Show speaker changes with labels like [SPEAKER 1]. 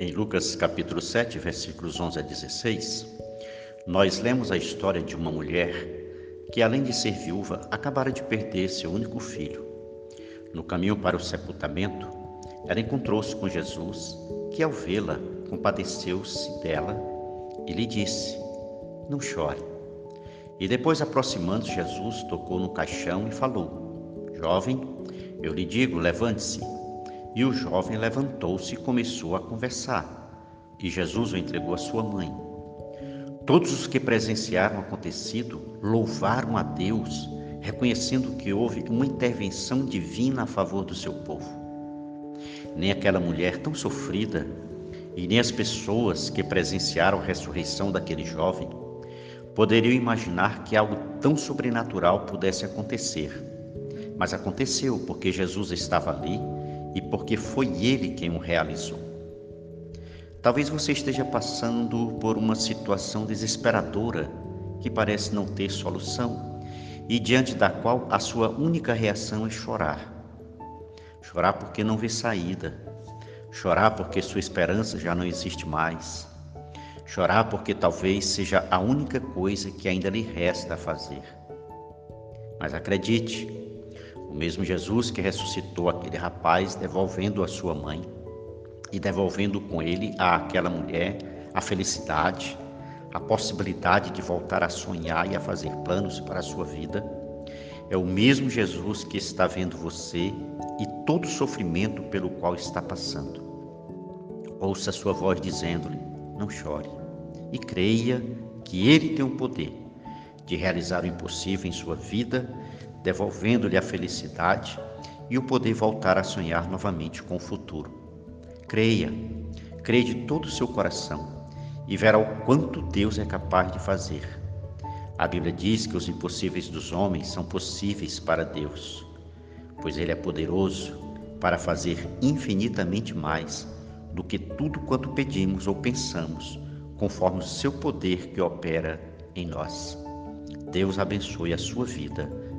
[SPEAKER 1] Em Lucas capítulo 7, versículos 11 a 16, nós lemos a história de uma mulher que, além de ser viúva, acabara de perder seu único filho. No caminho para o sepultamento, ela encontrou-se com Jesus, que, ao vê-la, compadeceu-se dela e lhe disse: Não chore. E depois, aproximando-se, Jesus tocou no caixão e falou: Jovem, eu lhe digo, levante-se. E o jovem levantou-se e começou a conversar. E Jesus o entregou à sua mãe. Todos os que presenciaram o acontecido louvaram a Deus, reconhecendo que houve uma intervenção divina a favor do seu povo. Nem aquela mulher tão sofrida e nem as pessoas que presenciaram a ressurreição daquele jovem poderiam imaginar que algo tão sobrenatural pudesse acontecer. Mas aconteceu porque Jesus estava ali e porque foi Ele quem o realizou. Talvez você esteja passando por uma situação desesperadora que parece não ter solução e diante da qual a sua única reação é chorar. Chorar porque não vê saída, chorar porque sua esperança já não existe mais, chorar porque talvez seja a única coisa que ainda lhe resta a fazer. Mas acredite, o mesmo Jesus que ressuscitou aquele rapaz, devolvendo a sua mãe e devolvendo com ele àquela mulher a felicidade, a possibilidade de voltar a sonhar e a fazer planos para a sua vida. É o mesmo Jesus que está vendo você e todo o sofrimento pelo qual está passando. Ouça a sua voz dizendo-lhe: Não chore, e creia que Ele tem o poder de realizar o impossível em sua vida devolvendo-lhe a felicidade e o poder voltar a sonhar novamente com o futuro. Creia, creia de todo o seu coração e verá o quanto Deus é capaz de fazer. A Bíblia diz que os impossíveis dos homens são possíveis para Deus, pois Ele é poderoso para fazer infinitamente mais do que tudo quanto pedimos ou pensamos, conforme o seu poder que opera em nós. Deus abençoe a sua vida